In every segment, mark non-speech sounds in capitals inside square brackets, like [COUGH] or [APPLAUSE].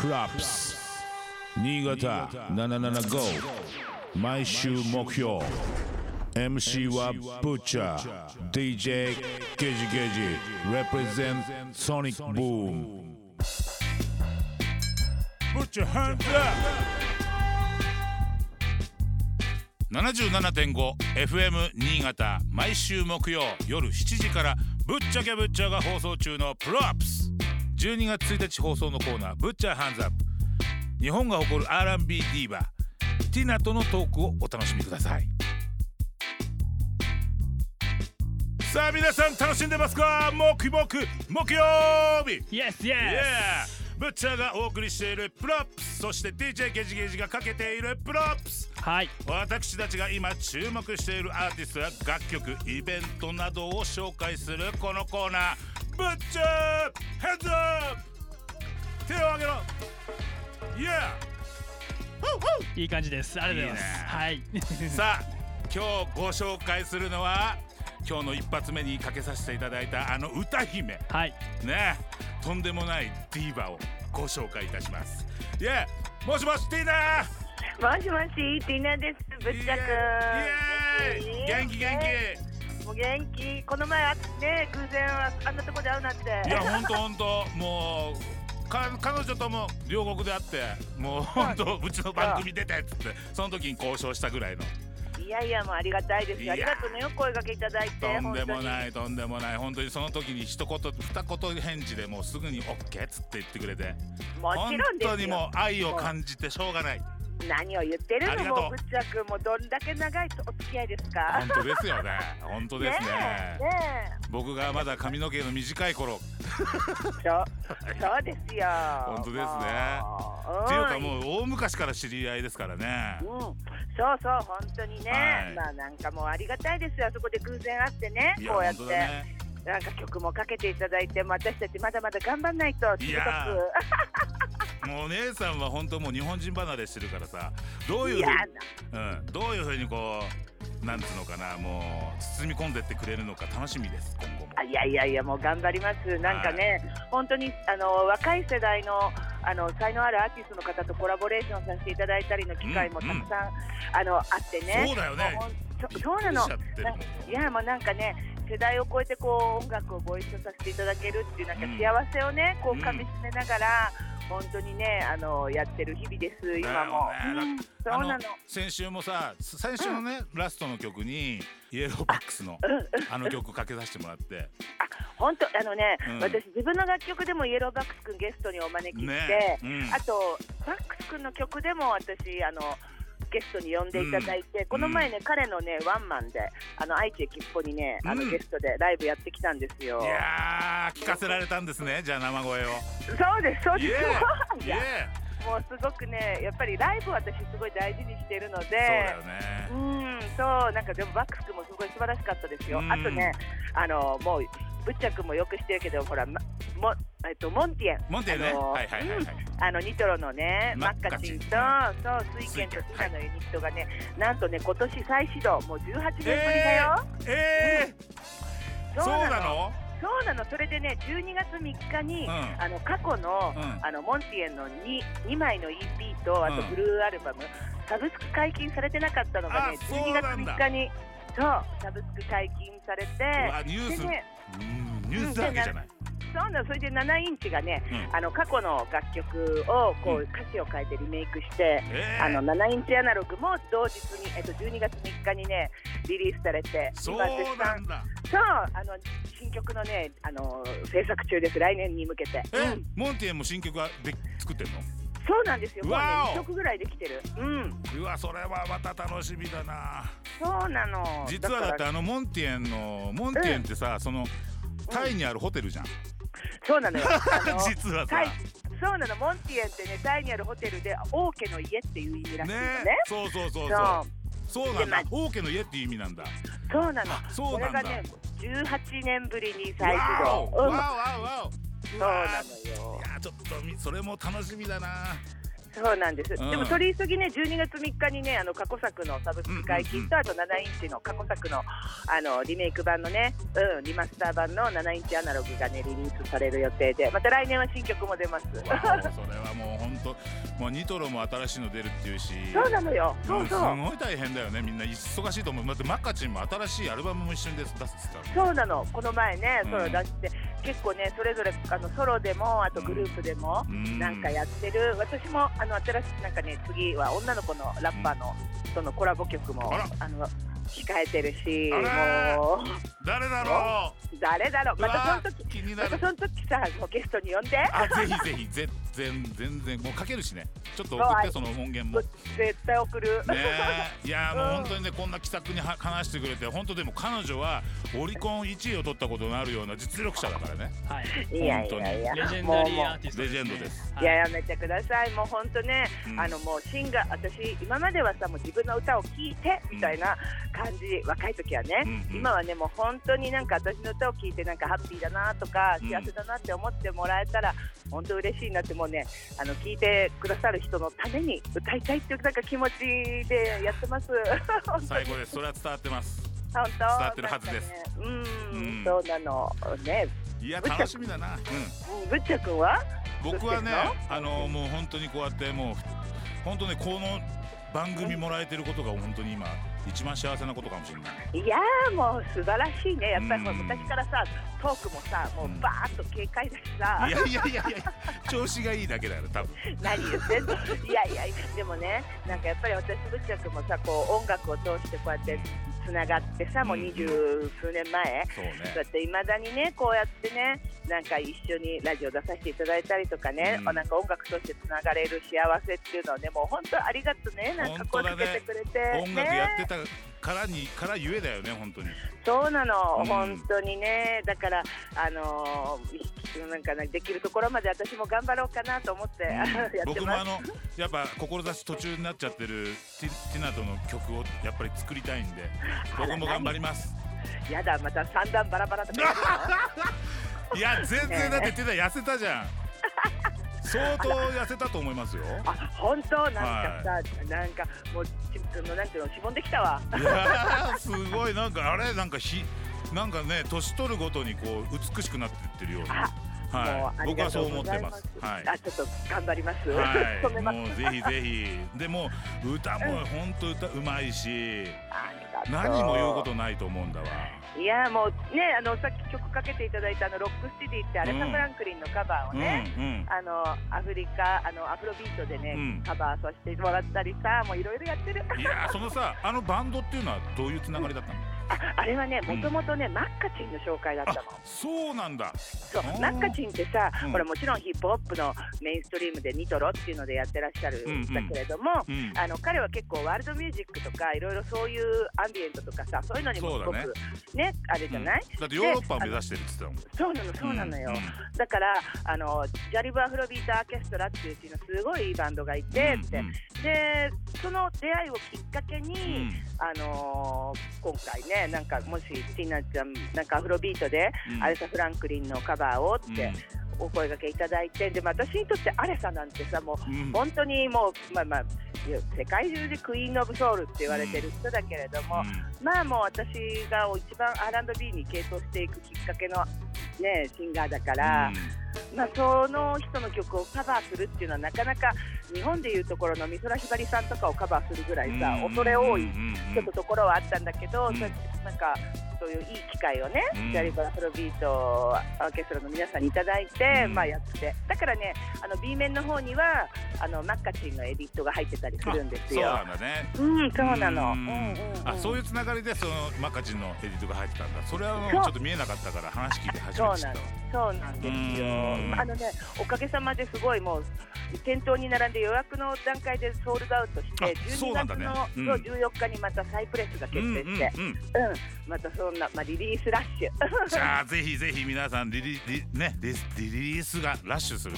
プラップス新潟775毎週目標 MC はブッチャー DJ ゲジゲジ represent Sonic Boom. ブッチャーハンズアップ 77.5FM 新潟毎週木曜夜7時からぶっちゃけぶっちゃが放送中のプロアップス12月1日放送のコーナー「ぶっちゃハンズアップ」日本が誇る R&B ディーバ、ティナとのトークをお楽しみくださいさあ皆さん楽しんでますか？木木木曜日 Yes, yes! Yeah! ブッチャーがお送りしている props そして DJ ゲジゲジがかけている props はい。私たちが今注目しているアーティストや楽曲イベントなどを紹介するこのコーナー「ブッチャーヘッズアップ!」手を挙げろ Yeah! いい感じです。ありがとうございます。はい。[LAUGHS] さあ今日ご紹介するのは今日の一発目にかけさせていただいたあの歌姫はい。ねとんでもないディーバをご紹介いたしますいやもしもしティーナもしもし、ティーナです。ぶっちゃく。イエーイ元気元気もう元気。この前あね、偶然ああんなとこで会うなんて。いやほんとほんともうか彼女とも両国で会ってもうほんとうちの番組出てっつってその時に交渉したぐらいのいやいや、もうありがたいです。ありがとうね、お声掛けいただいて。とんでもい。ないとんでもない本当にその時に一言二言返事でもうすぐに OK っつって言ってくれても本ちろんですよ。当にもう愛を感じてしょうがない何を言ってるのもう。ぶっちゃくもうどんだけ長いお付き合いですか？本当ですよね。本当ですね。ねえ。ね僕がまだ髪の毛の短い頃。え。そう。そうですよ。本当ですね。もっていうかもう大昔から知り合いですからね。うん、そうそう本当にね、はい。まあなんかもうありがたいですよ。あそこで偶然会ってねこうやって、なんか曲もかけていただいて私たちまだまだ頑張んないといや TikTok もうお姉さんは本当もう日本人離れしてるからさどういうううん、どういうふうにこうなんつうのかなもう包み込んでってくれるのか楽しみです今後も。あいやいやいやもう頑張ります。なんかね、本当にあの若い世代のあの才能あるアーティストの方とコラボレーションさせていただいたりの機会もたくさん、あのあってね。そうだよね。そそうなの。いやもうなんかね世代を超えてこう音楽をご一緒させていただけるっていうなんか幸せをね、こううん。かみしめながら、本当にねあのやってる日々です今も、ねうん。そうなの。あ先週もさ最初のね、ラストの曲にイエローバックスのうん。うん。あの曲かけさせてもらって。本当あのね、うん。私自分の楽曲でもイエローバックス君ゲストにお招きして、ね。うん。あとバックス君の曲でも私あのゲストに呼んでいただいて、この前ね、彼のねワンマンであの愛知駅っぽにねあの、うんゲストでライブやってきたんですよ。いやー聞かせられたんですねじゃあ生声を。そうですそうです。イエーイいやもうすごくねやっぱりライブ私すごい大事にしてるのでそうだよね。うんそうなんかでもバックス君もすごい素晴らしかったですよ、うん。あとねあのもうブッチャ君もよく知ってるけどほら、ま、もえっとモンティエン。モンテね。あのはいはいはいはい、あのニトロのねママッカチンとそう水拳とティナのユニットがねなんとね今年再始動もう18年ぶりだよ、えー、そうなの。そうなの？それでね12月3日に、うん。あの過去の,、うん。あのモンティエンの 2, 2枚の EP とあとうん。ブルーアルバム、サブスク解禁されてなかったのがねあそう12月なんだ。3日にそうサブスク解禁されてニュース、でねうんニュースだけじゃない、そうなのそれで7インチがね、うん。あの過去の楽曲をこう、うん。歌詞を変えてリメイクして、えー、あの7インチアナログも同日に、えっと、12月3日にねリリースされてそうなんだ。そうあの新曲のねあの制作中です。来年に向けて、え、うん。モンティエンも新曲はで作ってんの？そうなんですよ。もうねわお。2曲ぐらいできてる。うん。うわそれはまた楽しみだなそうなの。実はだってあのモンティエンのモンティエンってさ、そのタイにあるホテルじゃん、そうなのよ。[LAUGHS] 実はさ。そうなの。モンティエンってねタイにあるホテルで王家の家っていう意味らしいのね。そうそうそうそう。そう。そうなんだ。王家の家っていう意味なんだ。そうなの。あそうなんだ。これがね18年ぶりに再始動。うんわおわお。わおそうなのよ。いやちょっとみそれも楽しみだなそうなんです、うん。でも取り急ぎね、12月3日にね、あの過去作のサブスク解禁と、あと7インチの過去作のあのリメイク版のね、うん、リマスター版の7インチアナログがね、リリースされる予定で、また来年は新曲も出ます。それはもう本当もうニトロも新しいの出るっていうし。そうなのよ、そうう。んすそう。ごい大変だよね。みんな忙しいと思う。だってマッカチンも新しいアルバムも一緒に出す出すっってたそうなの、この前ね、うん。ソロ出して、結構ね、それぞれあのソロでも、あとグループでも、うん。なんかやってる、私もあの新しい、なんかね、次は女の子のラッパーの、そのコラボ曲もあの控えてるし、もう、誰だろ誰だろう、うまたその時またその時さ、ゲストに呼んで、あぜひぜひぜ全全然もうかけるしね。ちょっと送ってその音源も。ね絶対送る。えいや [LAUGHS] もううん。本当にねこんな気さくには話してくれて本当でも彼女はオリコン1位を取ったことのあるような実力者だからね。はい。いやいやいや、レジェンもうもダリーアーティストレジェンドです。はいういややめてください、もう本当ね、うん。あのもうシンガー、私、今まではさ、もう自分の歌を聴いてみたいな感じ、若い時はね、うんうん。今はね、もう本当になんか私の歌を聴いて、なんかハッピーだなとか、うん。幸せだなって思ってもらえたら、本当嬉しいなって、もうね、あの聞いてくださる人のために歌いたいっていうなんか気持ちでやってます。[LAUGHS] 最高です。それは伝わってます。本当？伝わってるはずです。ね。うん、うん。そうなの。ね。いや楽しみだな。うん。うん。ぶっちゃくんは？僕はねあのもう本当にこうやってもう本当ねこの番組もらえてることが本当に今一番幸せなことかもしれない。いやーもう素晴らしいね。やっぱりもううん昔からさトークもさもうバーッと軽快だしさ。い。やいやいやいや調子がいいだけだよ多分。何言ってんの？いやいやでもねなんかやっぱり私ぶっちゃくもさこう音楽を通してこうやってつながってさもううん。二十数年前、そうやっていまだにねこうやってねなんか一緒にラジオ出させていただいたりとかね、うん。なんか音楽としてつながれる幸せっていうのはねもう本当ありがとねなんかこうつけてくれて、音楽やってねたからにからゆえだよね本当に。そうなの、うん。本当にね。だからあのーなんかねできるところまで私も頑張ろうかなと思って、[LAUGHS] やってます。僕もあのやっぱ志途中になっちゃってるティナとの曲をやっぱり作りたいんで僕も頑張ります。やだまた三段バラバラとか [LAUGHS] いや全然だってティナ痩せたじゃん [LAUGHS] 相当痩せたと思いますよ。あ本当？なんかさ、なんかもうちそのなんていうのしぼんできたわ。いやーすごい。なんかあれ？なんかひなんかね年取るごとにこう美しくなってってるような。あもうはい僕はそう思ってます。す。はい。あちょっと頑張ります。はい。[LAUGHS] もうぜひぜひ。でも歌も本当歌うまいし。何も言うことないと思うんだわいやもうねあのさっき曲かけていただいたあの Rock Steady ってアレサ・うん。フランクリンのカバーをうんね、うん。あのアフリカあのアフロビートでね、うん。カバーさせてもらったりさもういろいろやってる。いやーそのさあのバンドっていうのはどういうつながりだったの？ああれはねうん。もともとね、マッカチンの紹介だったあの。そうなんだ。そうマッカチンってさ、うん。これもちろんヒップホップのメインストリームでニトロっていうのでやってらっしゃるうんうんんだけれども、うんあの彼は結構ワールドミュージックとかいろいろそういうアンビエントとかさそういうのにもすごくそうね。あれじゃない、だってヨーロッパを目指してるって言ってそうなのたもそうんなのよ、ん。だからあのジャリブ・アフロビート・アーケストラっていううちのすごいいいバンドがいて、うんって。うんでその出会いをきっかけに、うん。あのー今回ねなんかもしティナちゃんなんかアフロビートで、うん。アレサ・フランクリンのカバーをってお声掛けいただいてでも私にとってアレサなんてさもううん。本当にもう、まあまあ、世界中でクイーン・オブ・ソウルって言われてる人だけれども、まあもう私が一番 R&B に傾倒していくきっかけの、ね、シンガーだから、まあ、その人の曲をカバーするっていうのはなかなか日本でいうところの美空ひばりさんとかをカバーするぐらいさ、恐れ多いちょっとところはあったんだけど、うん。そうなんかそういういい機会をね、うん。ジャリバーフロビートアーケストラの皆さんにいただいて、うん。まあやって。だからねあの B 面の方にはあのマッカチンのエディットが入ってたりするんですそうよ。なんだね。うん、そうなの。ううんんうんうん。あそういうつながりでそのマカチンのエディットが入ってたんだ。それはもうちょっと見えなかったから話聞いて初めて知ったそうなんですよ。うん。あのね、おかげさまですごいもう店頭に並んで予約の段階でソールドアウトして、あ12そうなんだね。月のうん。そう14日にまた再プレスが決定して、うんうんうん。うん、またそんなまあリリースラッシュ。[LAUGHS] じゃあぜひぜひ皆さんリリリねリリリースがラッシュする。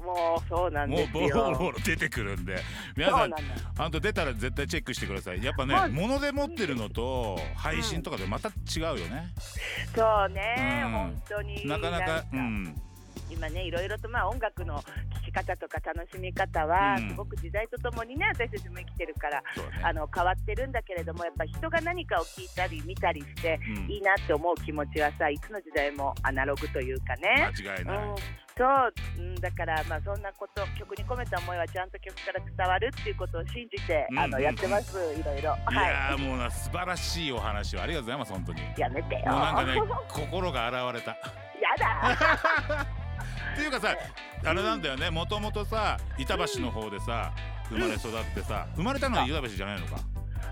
もうそうなんもうですよ。ボロボロ出てくるんで。皆さんなんだ。本当出たら絶対チェックしてください。やっぱねはい。物で持ってるのと配信とかでまた違うよね。そうね、うん。本当に。なかなかんうん今ねいろいろとまあ音楽の聴きし方とか楽しみ方は、うん。すごく時代とともにね私たちも生きてるからね。あの変わってるんだけれどもやっぱ人が何かを聞いたり見たりして、うん。いいなって思う気持ちはさいつの時代もアナログというかね。間違いない、うん、そう、うん、だからまあそんなこと曲に込めた思いはちゃんと曲から伝わるっていうことを信じて、うんあのやってますいろいろ。いはやーもうな素晴らしい。お話をありがとうございます本当にやめてようなんかね心が現れたやだっていうかさあれなんだよね。もともとさ板橋の方でさ生まれ育ってさ生まれたのは板橋じゃないのか。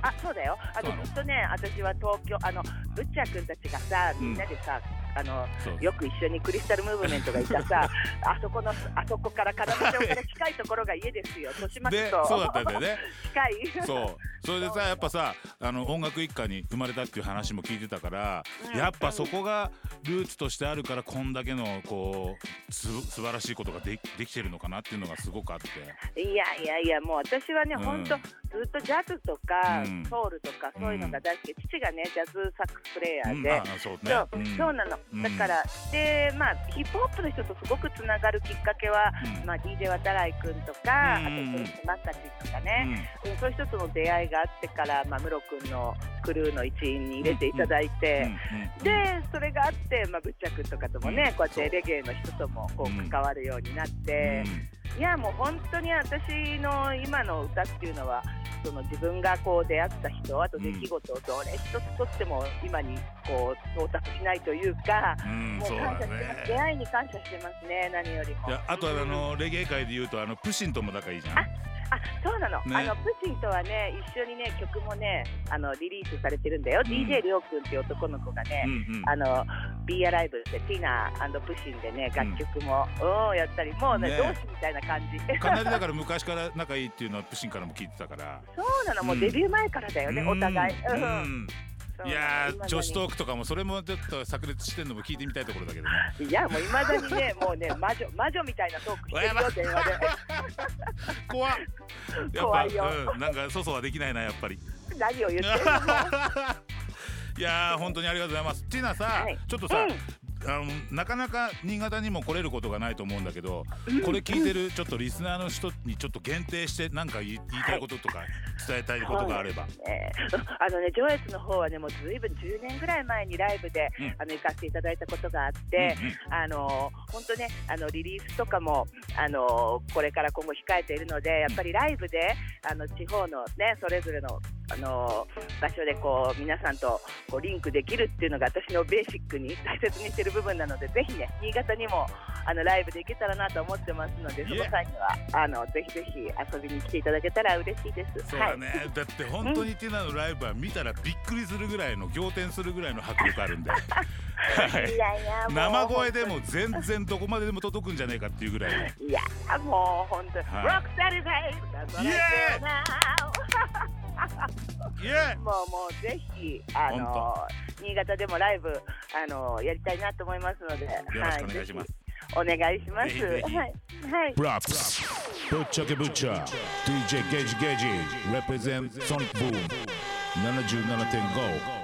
あそうだよ。あとずっとね私は東京あのブッチャー君たちがさみんなでさ、あのよく一緒にクリスタルムーブメントがいたさ [LAUGHS] あそこのあそこから金町から近いところが家ですよ。豊島区と。でそうだったんだよね。[LAUGHS] 近い。そう。それでさやっぱさあの音楽一家に生まれたっていう話も聞いてたから、うん。やっぱそこがルーツとしてあるからこんだけのこうす素晴らしいことがでできてるのかなっていうのがすごくあって。いやいやいやもう私はね、うん。本当ずっとジャズとか、うん。ソウルとかそういうのが大好き、父がねジャズサックスプレイヤーで、うん。あそうね。そう。なの、うん。だからでまあヒップホップの人とすごくつながるきっかけは、うん。まあ、DJ 渡来君とか、うん。あとマッカチとかね、うん。そういう人との出会いがあってから、まあ、ムロ君のクルーの一員に入れていただいて。うん。うん。うん。でそれがあって、まあ、ブッチャ君とかともね、うん。こうやってレゲエの人ともこうん。う関わるようになって、いやもう本当に私の今の歌っていうのはその自分がこう出会った人あと出来事をどれ一つとっても今にこう到達しないというか、うん、うん、もう感謝してます、出ね会いに感謝してますね何よりも。いやあとはあうんのレゲエ界で言うとあのプシンとも仲いいじゃんそうなの、ね。あのプチンとはね一緒にね曲もねあのリリースされてるんだよ、うん。DJ りょうくんっていう男の子がね、うんうん。あの Be Alive ってティナプシンでね楽曲も、うん、やったりもうねね。同志みたいな感じ。かなりだから昔から仲いいっていうのはプシンからも聞いてたから。そうなの。もうデビュー前からだよね、お互い、ううんいやー女子トーークとかもそれもちょっと炸裂してんのも聞いてみたいところだけどね。いやもういまだにね [LAUGHS] もうね魔女魔女みたいなトークしてるよ電話で。[LAUGHS] 怖っ。やっ怖いよ。ぱ、うん、なんか粗相はできないなやっぱり。何を言ってるの。[LAUGHS] いやー本当にありがとうございます。ティナさ、はい。ちょっとさ、あのなかなか新潟にも来れることがないと思うんだけど、これ聞いてるちょっとリスナーの人にちょっと限定して何か言いたいこととか伝えたいことがあれば、えーあのね上越の方はねもうずいぶん10年ぐらい前にライブで、うん。あの行かせていただいたことがあって、あの本当ねあのリリースとかもあのこれから今後控えているのでやっぱりライブであの地方のねそれぞれのあの場所でこう皆さんとこうリンクできるっていうのが私のベーシックに大切にしてる部分なのでぜひね新潟にもあのライブで行けたらなと思ってますのでその際にはあのぜひぜひ遊びに来ていただけたら嬉しいです。そうだね、だって本当にティナのライブは見たらびっくりするぐらいの仰天するぐらいの迫力あるんで、はいい、いやい。や生声でも全然どこまででも届くんじゃないかっていうぐらいのいやもう本当に、はい。ロックサリフェイスだイエーイ！[LAUGHS] イエもうもうぜひあの新潟でもライブあのやりたいなと思いますので。よよろしくお願いします、お願いします。はいはい。プラップスぶっちゃけぶっちゃ。DJ ゲージゲージ。Represent Sonic Boom 77.5